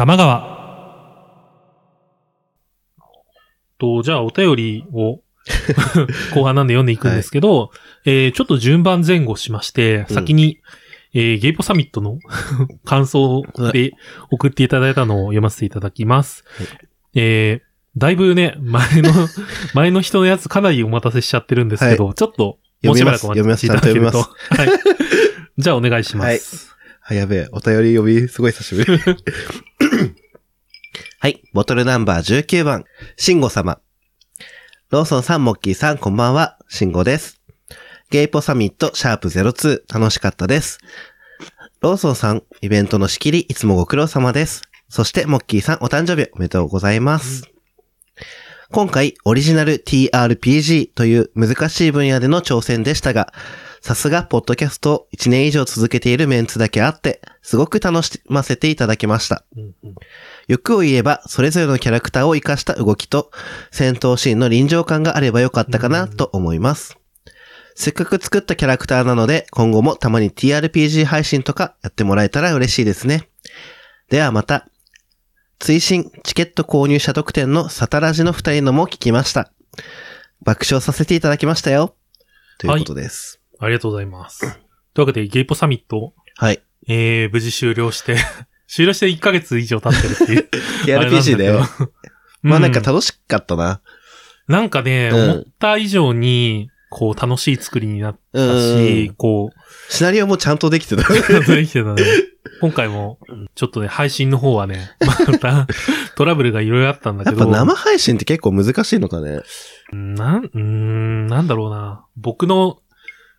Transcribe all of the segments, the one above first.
玉川。と、じゃあお便りを 後半なんで読んでいくんですけど、えーちょっと順番前後しまして、うん先に、えーゲイポサミットの 感想で送っていただいたのを読ませていただきます。はいえーだいぶね、前の、前の人のやつかなりお待たせしちゃってるんですけど、ちょっと、もうしばらくお待ちいただけると。読はい。じゃあお願いします。あ、やべえ。お便り呼び、すごい久しぶり。はい。ボトルナンバー19番。シンゴ様。ローソンさん、モッキーさん、こんばんは。シンゴです。ゲイポサミット、シャープ02、楽しかったです。ローソンさん、イベントの仕切り、いつもご苦労様です。そして、モッキーさん、お誕生日おめでとうございます。今回、オリジナル TRPG という難しい分野での挑戦でしたが、さすが、ポッドキャストを1年以上続けているメンツだけあって、すごく楽しませていただきました。うんうん欲を言えば、それぞれのキャラクターを活かした動きと、戦闘シーンの臨場感があればよかったかなと思います。せっかく作ったキャラクターなので、今後もたまに TRPG 配信とかやってもらえたら嬉しいですね。ではまた。追伸、チケット購入者特典のサタラジの二人のも聞きました。爆笑させていただきましたよ。ということです。ありがとうございます。というわけで、ゲイポサミット、はい。えー、無事終了して、終了して1ヶ月以上経ってるっていう。TRPG だよ。まあなんかう楽しかったな。なんかね、うん思った以上に、こう、楽しい作りになったうしん、こシナリオもちゃんとできてた。う、できてたね。今回も、ちょっとね、配信の方はね、また、トラブルがいろいろあったんだけど。やっぱ生配信って結構難しいのかね。なん、うーん、なんだろうな。僕の、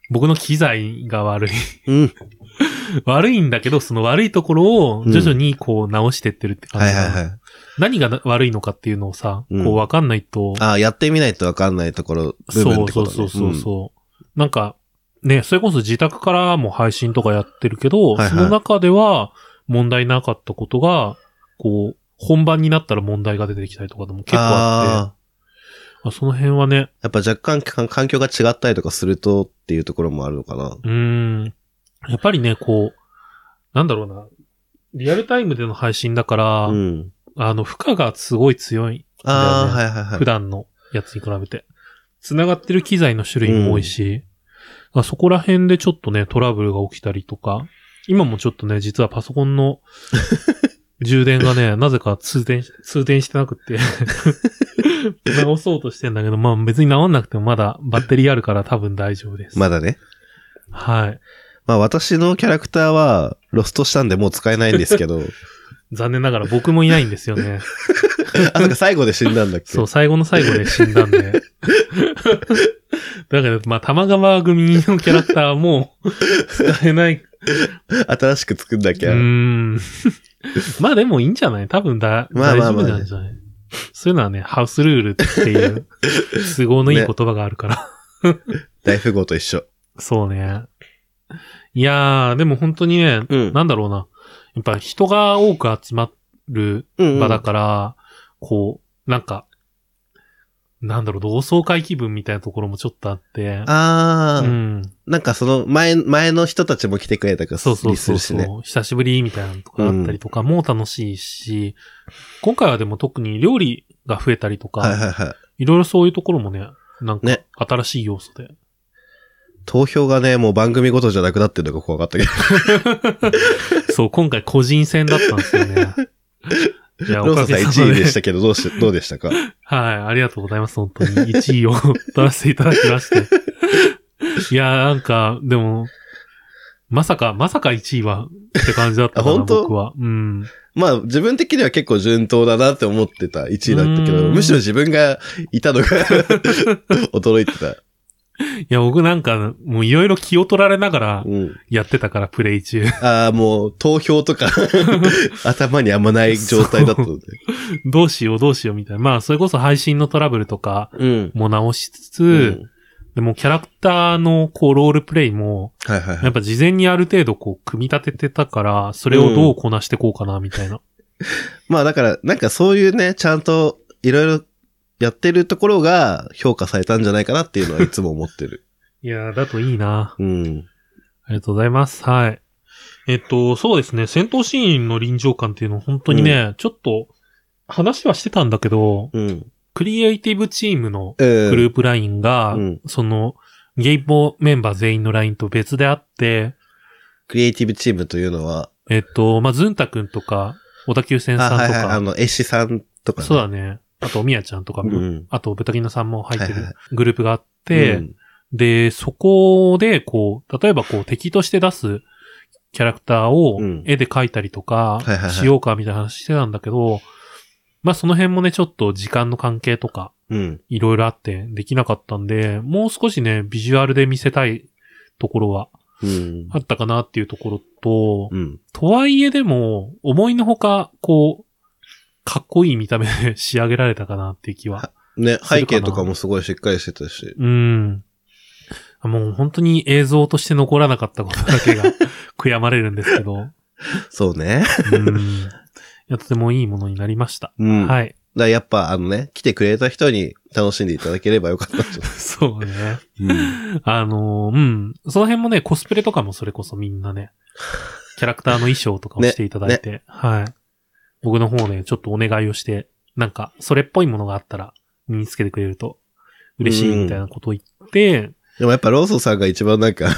僕の機材が悪い。うん。悪いんだけど、その悪いところを徐々にこう直してってるって感じかな、はいはいはい。何がな悪いのかっていうのをさ、うんこうわかんないと、ああ、やってみないとわかんないところ、部分そうってことね。そうそうそうそう、なんか、ね、それこそ自宅からも配信とかやってるけど、はいはいその中では問題なかったことが、こう、本番になったら問題が出てきたりとかでも結構あって、あああその辺はね、やっぱ若干か環境が違ったりとかするとっていうところもあるのかな。うーん。やっぱりね、こう、なんだろうな。リアルタイムでの配信だから、うん。あの、負荷がすごい強い。ああ、だよねはいはいはい。普段のやつに比べて。繋がってる機材の種類も多いし、あそこら辺でちょっとね、トラブルが起きたりとか、今もちょっとね、実はパソコンの 充電がね、なぜか通電し、通電してなくって、直そうとしてんだけど、まあ別に直んなくてもまだバッテリーあるから多分大丈夫です。まだね。はい。まあ私のキャラクターはロストしたんでもう使えないんですけど。残念ながら僕もいないんですよね。あ、なんか最後で死んだんだっけ？そう、最後の最後で死んだんで。だから、まあ、玉川組のキャラクターも使えない。新しく作んなきゃ。ん。まあでもいいんじゃない？多分だ、大丈まあまあまあ夫なんじゃない？そういうのはね、ハウスルールっていう 都合のいい言葉があるから。大富豪と一緒。そうね。いやー、でも本当にね、うんなんだろうな。やっぱ人が多く集まるうん、うん。場だから、こう、なんか、なんだろう、同窓会気分みたいなところもちょっとあって。ああ、うん。なんかその前、前の人たちも来てくれたからそうそうそうそう。久しぶりみたいなのとかあったりとかも楽しいし、今回はでも特に料理が増えたりとか、はいはいはい。いろいろそういうところもね、なんかね新しい要素で。投票がね、もう番組ごとじゃなくなってるのが怖かったけど。そう、今回個人戦だったんですよね。いや、ローソンさん1位でしたけけど、どうし、どうでしたか？ど。はい、ありがとうございます、本当に。1位を取らせていただきまして。いや、なんか、でも、まさか、まさか1位はって感じだったかな、あ本当？僕は。うん。まあ、自分的には結構順当だなって思ってた1位だったけど、うんむしろ自分がいたのが 驚いてた。いや、僕なんか、もういろいろ気を取られながらうん。やってたから、プレイ中。ああ、もう、投票とか、頭にあんまない状態だったので。どうしようどうしようみたいな。まあ、それこそ配信のトラブルとかうん。も直しつつ、うんでもキャラクターのこうロールプレイも、はいはいはい。やっぱ事前にある程度こう組み立ててたから、それをどうこなしてこうかなみたいな。まあだから、なんかそういうね、ちゃんといろいろやってるところが評価されたんじゃないかなっていうのはいつも思ってる。いやー、だといいな。うん。ありがとうございます。はい。えっと、そうですね、戦闘シーンの臨場感っていうのは本当にね、ちょっと、話はしてたんだけど、うん。クリエイティブチームのググループラインが、うんその、ゲイポメンバー全員のラインと別であって、クリエイティブチームというのは、えっと、まあ、ズンタくんとか、小田急線あ、さんとか、はいはい、あの、絵師さんとか、そうだね。あと、みやちゃんとかも、うんあと、豚キナさんも入ってるはいはいグループがあって、うんで、そこで、こう、例えばこう、敵として出すキャラクターをうん絵で描いたりとかはいはいはいしようかみたいな話してたんだけど、まあその辺もね、ちょっと時間の関係とか、うん。いろいろあってできなかったんで、もう少しね、ビジュアルで見せたいところはうん。あったかなっていうところと、うん。とはいえでも、思いのほか、こう、かっこいい見た目で仕上げられたかなっていう気は。ね、背景とかもすごいしっかりしてたし。うん。もう本当に映像として残らなかったことだけが 悔やまれるんですけど。そうね。うん。いや、とてもいいものになりました。うん。だかはい。らやっぱ、あのね、来てくれた人に楽しんでいただければよかったと。そうね。うん。あのーうん。その辺もね、コスプレとかもそれこそみんなね、キャラクターの衣装とかをしていただいて、はい。僕の方ね、ちょっとお願いをして、なんか、それっぽいものがあったら身につけてくれると嬉しいみたいなことを言って、でもやっぱローソンさんが一番なんか、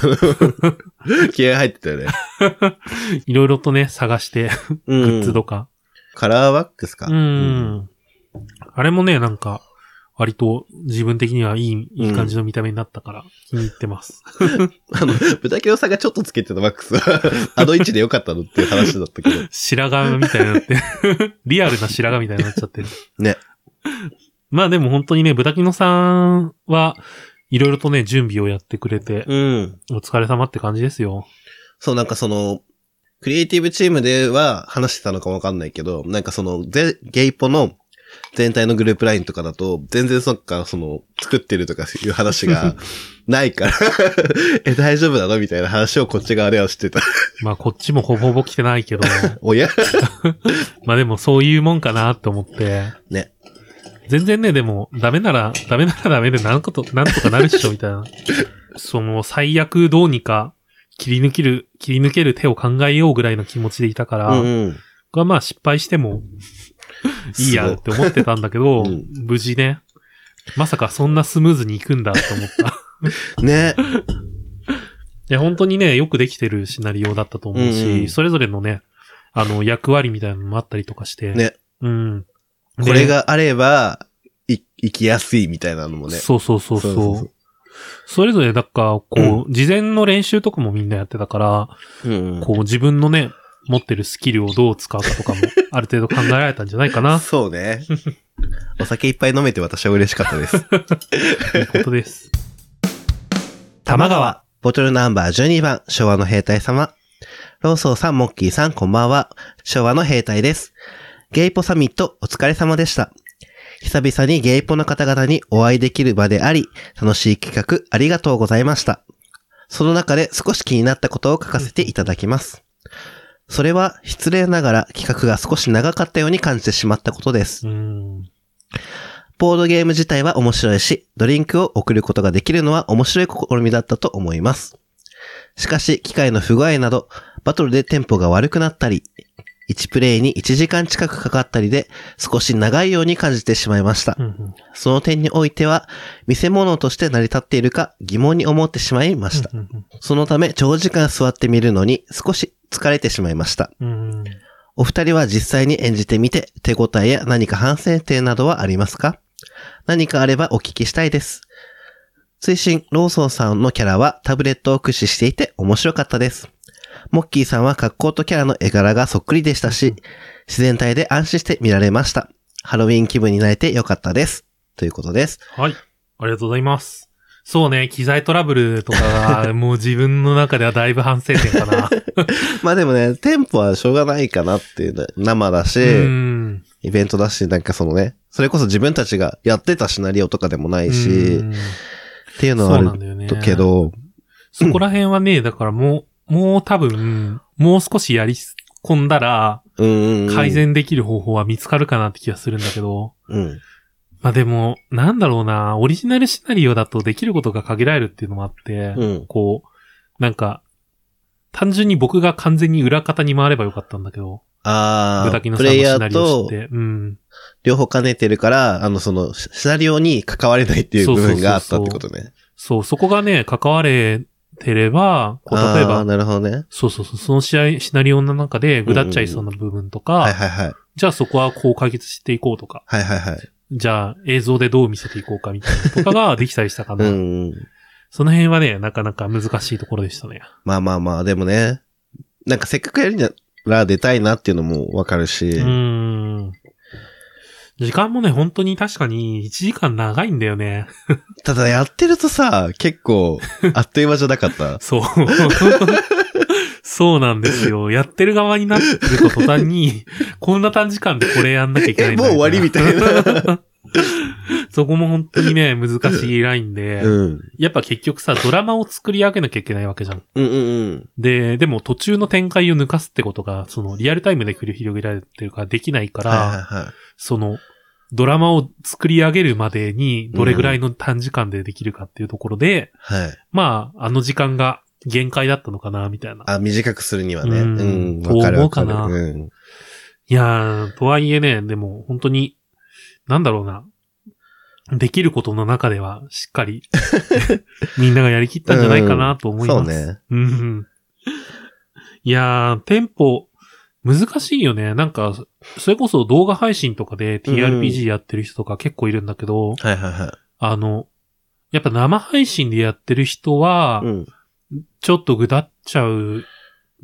気合入ってたよね。いろいろとね、探して、うん。グッズとか。カラーワックスか。うん。あれもね、なんか、割と自分的にはいい、いい感じの見た目になったから気に入ってます。あの、豚キロさんがちょっとつけてたワックスは、あの位置でよかったのっていう話だったけど。白髪みたいになって、リアルな白髪みたいになっちゃってる。ね。まあでも本当にね、豚キノさんは、いろいろとね、準備をやってくれて、うん。お疲れ様って感じですよ。そう、なんかその、クリエイティブチームでは話してたのかわかんないけど、なんかその、ぜゲイポの全体のグループラインとかだと、全然そっか、その、作ってるとかいう話が ないから、え、大丈夫なのみたいな話をこっち側ではしてた。まあこっちもほぼほぼ来てないけど、おや？まあでもそういうもんかなって思って、ね。全然ね、でも、ダメなら、ダメならダメでなんこと、なんとかなるっしょ、みたいな。その、最悪どうにか、切り抜ける、切り抜ける手を考えようぐらいの気持ちでいたから、うんうん。まあ失敗しても、いいやって思ってたんだけど、うん無事ね、まさかそんなスムーズにいくんだって思った。ね。いや、本当にね、よくできてるシナリオだったと思うし、うんうんそれぞれのね、あの、役割みたいなのもあったりとかして、ね。うん。でこれがあれば、い、生きやすいみたいなのもね。そうそうそうそう。そうそうそれぞれ、だから、こう、事前の練習とかもみんなやってたから、うんうん。こう、自分のね、持ってるスキルをどう使うかとかも、ある程度考えられたんじゃないかな。そうね。お酒いっぱい飲めて私は嬉しかったです。ということです。玉川。ボトルナンバー12番、昭和の兵隊様。ローソーさん、モッキーさん、こんばんは。昭和の兵隊です。ゲイポサミット、お疲れ様でした。久々にゲイポの方々にお会いできる場であり、楽しい企画、ありがとうございました。その中で少し気になったことを書かせていただきます。それは、失礼ながら企画が少し長かったように感じてしまったことです。うん。ボードゲーム自体は面白いし、ドリンクを送ることができるのは面白い試みだったと思います。しかし、機械の不具合など、バトルでテンポが悪くなったり、1プレイに1時間近くかかったりで、少し長いように感じてしまいましたう。んその点においては、見せ物として成り立っているか疑問に思ってしまいました。うんそのため、長時間座ってみるのに少し疲れてしまいました。うん。お二人は実際に演じてみて手応えや何か反省点などはありますか？何かあればお聞きしたいです。追伸、ローソンさんのキャラはタブレットを駆使していて面白かったです。モッキーさんは格好とキャラの絵柄がそっくりでしたし、自然体で安心して見られました。ハロウィン気分になれてよかったです。ということです。はい。ありがとうございます。そうね、機材トラブルとかが、もう自分の中ではだいぶ反省点かな。まあでもね、テンポはしょうがないかなっていうね、生だし、うん。イベントだし、なんかそのね、それこそ自分たちがやってたシナリオとかでもないし、うんっていうのはあるけど、そこら辺はね、だからもう、もう多分、もう少しやり込んだら、改。善できる方法は見つかるかなって気がするんだけど、うん。まあでも、なんだろうな、オリジナルシナリオだとできることが限られるっていうのもあって、うん。こう、なんか、単純に僕が完全に裏方に回ればよかったんだけど、ああ、プレイヤーと。うん。両方兼ねてるから、あの、その、シシナリオに関われないっていう部分があったってことね。そう、そこがね、関われてれば、こう、例えば、なるほどね。そうそうそう、その試合、シナリオの中でぐだっちゃいそうな部分とか、はいはいはい。じゃあそこはこう解決していこうとか、はいはいはい。じゃあ映像でどう見せていこうかみたいなとかができたりしたかうな。ん。その辺はね、なかなか難しいところでしたね。まあまあまあ、でもね、なんかせっかくやるなら出たいなっていうのもわかるし、うーん。時間もね、本当に確かに1時間長いんだよね。ただやってるとさ、結構、あっという間じゃなかった？そう。そうなんですよ。やってる側になってると途端に、こんな短時間でこれやんなきゃいけないえ、んだもう終わりみたいな。そこも本当にね、難しいラインで、うん。やっぱ結局さ、ドラマを作り上げなきゃいけないわけじゃん。うんうんうん。で、でも途中の展開を抜かすってことが、そのリアルタイムで繰り広げられてるからできないから、はいはいはい。その、ドラマを作り上げるまでにどれぐらいの短時間でできるかっていうところで、はい。まあ、あの時間が限界だったのかな、みたいな。あ、短くするにはね。ううんん。わかるわかる。と思うかなうん。いやー、とはいえね、でも本当に、なんだろうな。できることの中ではしっかり みんながやりきったんじゃないかなと思います。そうね。うん。いやー、テンポ、難しいよね。なんか、それこそ動画配信とかで TRPG やってる人とか結構いるんだけど、はいはいはあの、やっぱ生配信でやってる人はい。、うん。ちょっとぐだっちゃう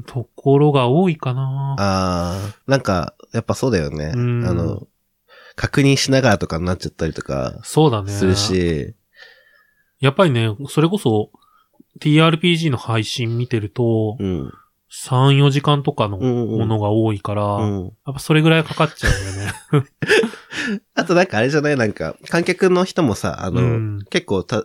ところが多いかな。ああ、なんか、やっぱそうだよね。うんあの、確認しながらとかになっちゃったりとかそうだね。するし、やっぱりね、それこそ TRPG の配信見てると、うん。3、4時間とかのうんうんものが多いから、うん。やっぱそれぐらいかかっちゃうんだよね。あとなんかあれじゃない？なんか、観客の人もさ、あの、うん結構た、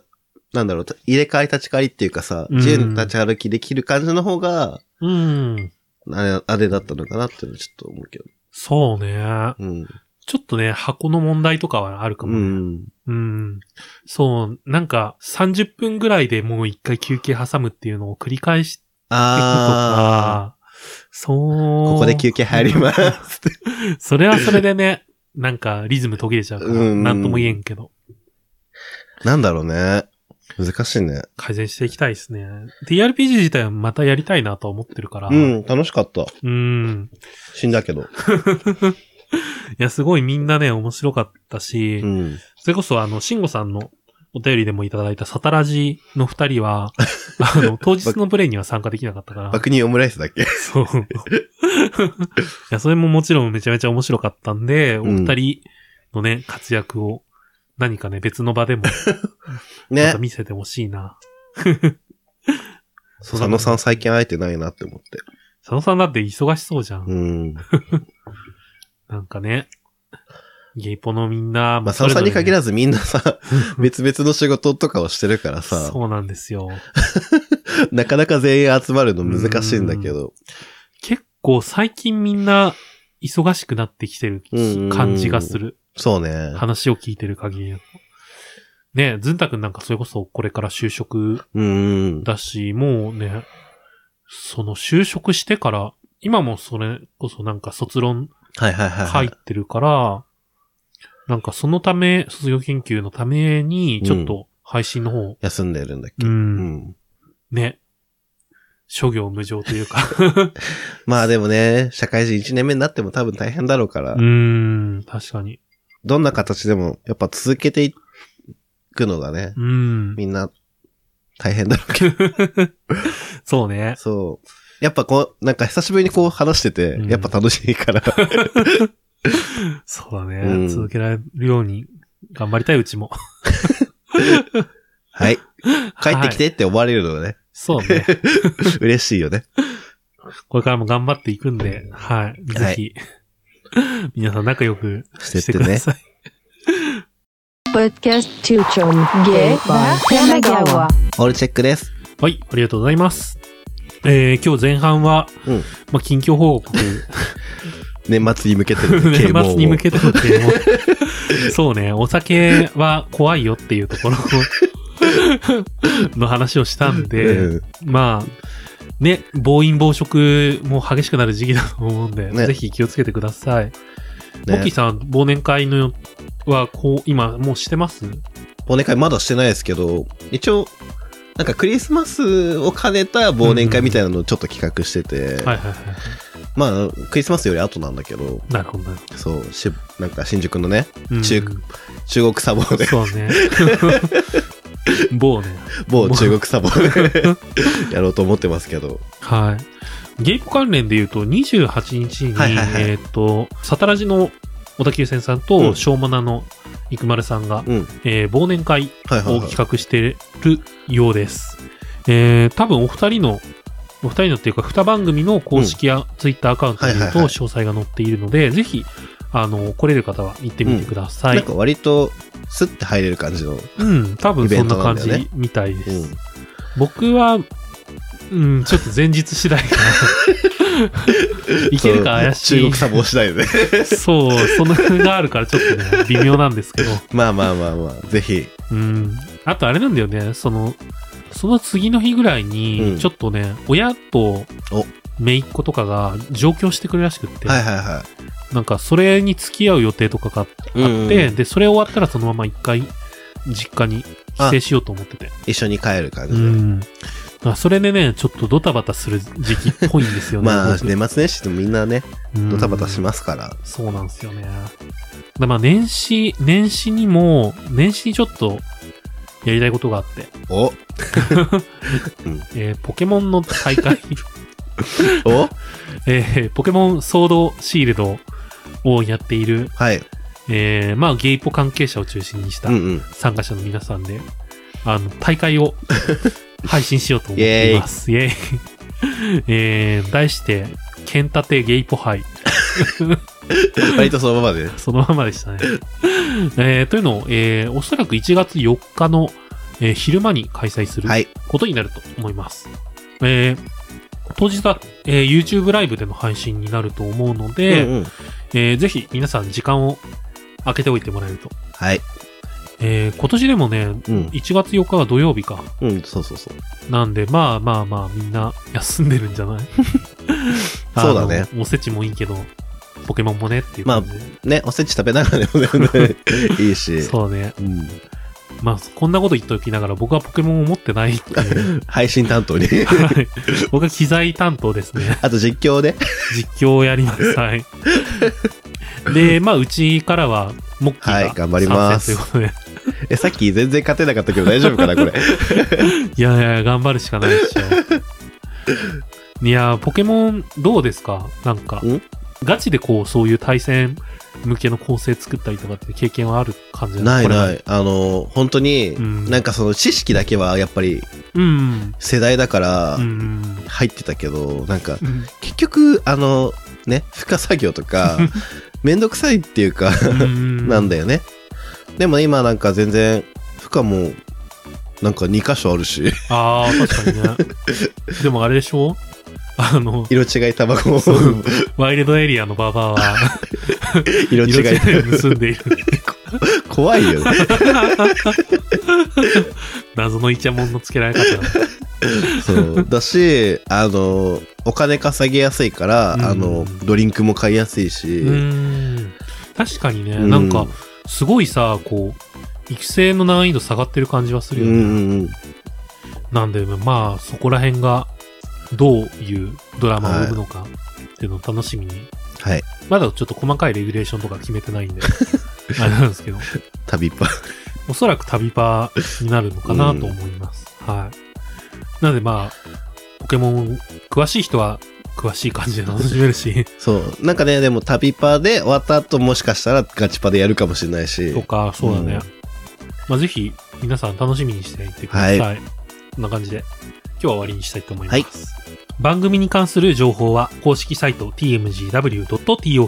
なんだろう、た入れ替わり立ち替わりっていうかさ、うん自由に立ち歩きできる感じの方が、うん。あれ、あれだったのかなっていうのはちょっと思うけど。そうね。うん。ちょっとね、箱の問題とかはあるかうもね。ん。うん。そう、なんか30分ぐらいでもう一回休憩挟むっていうのを繰り返していくとあか、そう。あ、ここで休憩入ります。それはそれでね、なんかリズム途切れちゃうから、うんなんとも言えんけど、なんだろうね。難しいね。改善していきたいですね。TRPG 自体はまたやりたいなとは思ってるから。うん、楽しかった。うん。死んだけど。いや、すごいみんなね、面白かったし、うん。それこそあの、慎吾さんのお便りでもいただいたサタラジの二人は、あの、当日のプレイには参加できなかったから。爆乳オムライスだっけ？そう。いや、それももちろんめちゃめちゃ面白かったんで、おうん二人のね、活躍を何かね、別の場でも まねた。見せてほしい な。佐野さん最近会えてないなって思って。佐野さんだって忙しそうじゃん。うん。なんかね。ゲイポのみんな、まあ、佐野さんに限ららずみんなさ、別々の仕事とかをしてるからさ、そうなんですよ。なかなか全員集まるの難しいんだけど。結構最近みんな忙しくなってきてるうん感じがする。そうね。話を聞いてる限りだと。ねずんたくんなんかそれこそこれから就職うん。だし、もうね、その就職してから、今もそれこそなんか卒論はいはいはい、は入っい。てるから、なんかそのため、卒業研究のために、ちょっと配信の方、休んでるんだっけ、うん、うん。ね、諸行無常というか、まあでもね、社会人1年目になっても多分大変だろうから、うーん、確かに。どんな形でもやっぱ続けていくのがね、うん。みんな大変だろうけど、そうね。そう。やっぱこう、なんか久しぶりにこう話してて、うんやっぱ楽しいから。そうだね、うん続けられるように頑張りたい、うちも。はい。帰ってきはい。てって思われるのがね、そうね。嬉しいよね。これからも頑張っていくんで、はい。ぜひ、皆さん仲良くしてください。Podcast Tuchom Gay Bar Kanagawa. オールチェックです。はい、ありがとうございます。えー、今日前半は、うんまあ、近況報告、年末に向けての 年啓蒙を末に向けての啓蒙。そうね、お酒は怖いよっていうところの話をしたんで、うんまあ、ね、暴飲暴食も激しくなる時期だと思うんで、ねぜひ気をつけてください。ねモッキーさん、忘年会のは、こう、今、もうしてます？忘年会まだしてないですけど、一応、なんかクリスマスを兼ねた忘年会みたいなのをちょっと企画してて。まあ、クリスマスより後なんだけど、なるほどそう、し、なんか新宿のね、ど。中うん中国サボで、そうね。某ね。某中国サボで やろうと思ってますけど、はい。ゲイポ関連で言うと、28日に、はいはいはいえっ、と、サタラジの小田急線さんうと、んしょうもなの生丸さんが、うん。えー忘年会はいはい、はい。を企画してるようです。えー、多分お二人の、お二人のっていうか、二番組の公式やツイッターアカウントにとはいはいはい詳細が載っているので、ぜひ、あの、来れる方は行ってみてください。なんか割と、スッて入れる感じの。うん、多分そんな感じみたいです。うん。僕は、うん、ちょっと前日次第かな。いけるか怪しい。中国サボ次第で。そう、その辺があるからちょっとね、微妙なんですけど。まあまあまあまあ、ぜひ。うん。あとあれなんだよね、その、その次の日ぐらいに、うんちょっとね、親とお、姪っ子とかが上京してくるらしくって、はいはいはなんかそれに付き合う予定とかがあって、い。うんうんで、それ終わったらそのまま一回、実家に帰省しようと思ってて。一緒に帰る感じで。うん。それでね、ちょっとドタバタする時期っぽいんですよね。まあ、僕年末年始でもみんなね、うんドタバタしますから。そうなんですよね。でまあ年始、年始にも、年始にちょっとやりたいことがあって、お えーポケモンの大会、お？えーポケモンソードシールドをやっている、はい。えーまあゲイポ関係者を中心にしたうんうん。参加者の皆さんで、あの、大会を 配信しようと思っています。イェーイ。えー題して、ケンタテゲイポ杯。割とそのままで。そのままでしたね。えーというのを、えーおそらく1月4日の、えー昼間に開催するはい。ことになると思います。えー当日は、えー YouTube ライブでの配信になると思うので、うんうん。えーぜひ皆さん時間を空けておいてもらえると。はい。えー今年でもね、うん。1月4日は土曜日か。うん、そうそうそう。なんで、まあまあまあ、みんな休んでるんじゃない？そうだね。おせちもいいけど、ポケモンもねっていう感じで。ね、おせち食べながらでも全然 いいし。そうね。うん。まあ、こんなこと言っておきながら僕はポケモンを持ってないっていう。配信担当に。はい僕は機材担当ですね。あと実況で。実況をやります。はい。で、まあ、うちからは、モッキーがはい頑張りますということえ、さっき全然勝てなかったけど大丈夫かな、これ。で。いやいや、頑張るしかないでしょ。いや、ポケモンどうですか？なんかん、ガチでこう、そういう対戦向けの構成作ったりとかって経験はある感じないい。ない。あの、本当に、うんなんかその知識だけはやっぱりうん。世代だからうん。入ってたけど、なんかうん。結局、あの、ね、負荷作業とか、めんどくさいっていうか、うんなんだよね。でも今なんか全然、負荷も、なんか2箇所あるし、ああ、確かにね。でもあれでしょ？あの、色違い卵を、そうワイルドエリアのババアは、色違いを盗んでいる。怖いよね。謎のイチャモンの付けられ方。そう。だし、あの、お金稼ぎやすいから、うんあの、ドリンクも買いやすいし。確かにね、うんなんか、すごいさ、こう、育成の難易度下がってる感じはすうんうるよね。んうん。なんで、まあ、そこら辺が、どういうドラマを生むのかっていうのを楽しみに。はい。まだちょっと細かいレギュレーションとか決めてないんで、あれなんですけど、旅パ。おそらく旅パになるのかなと思います。はい。なのでまあ、ポケモン、詳しい人は詳しい感じで楽しめるし、そう。なんかね、でも旅パで終わった後もしかしたらガチパでやるかもしれないし。とか、そうだね。うんまあぜひ、皆さん楽しみにしていてください。はこんな感じで、今日は終わりにしたいと思います。番組に関する情報は、公式サイト tmgw.tokyo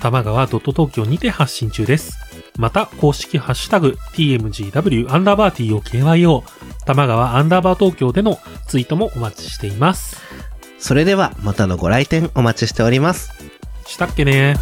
玉川 .tokyo にて発信中です。また、公式ハッシュタグ tmgw アンダーバー tokyo 玉川アンダーバー東京でのツイートもお待ちしています。それでは、またのご来店お待ちしております。したっけね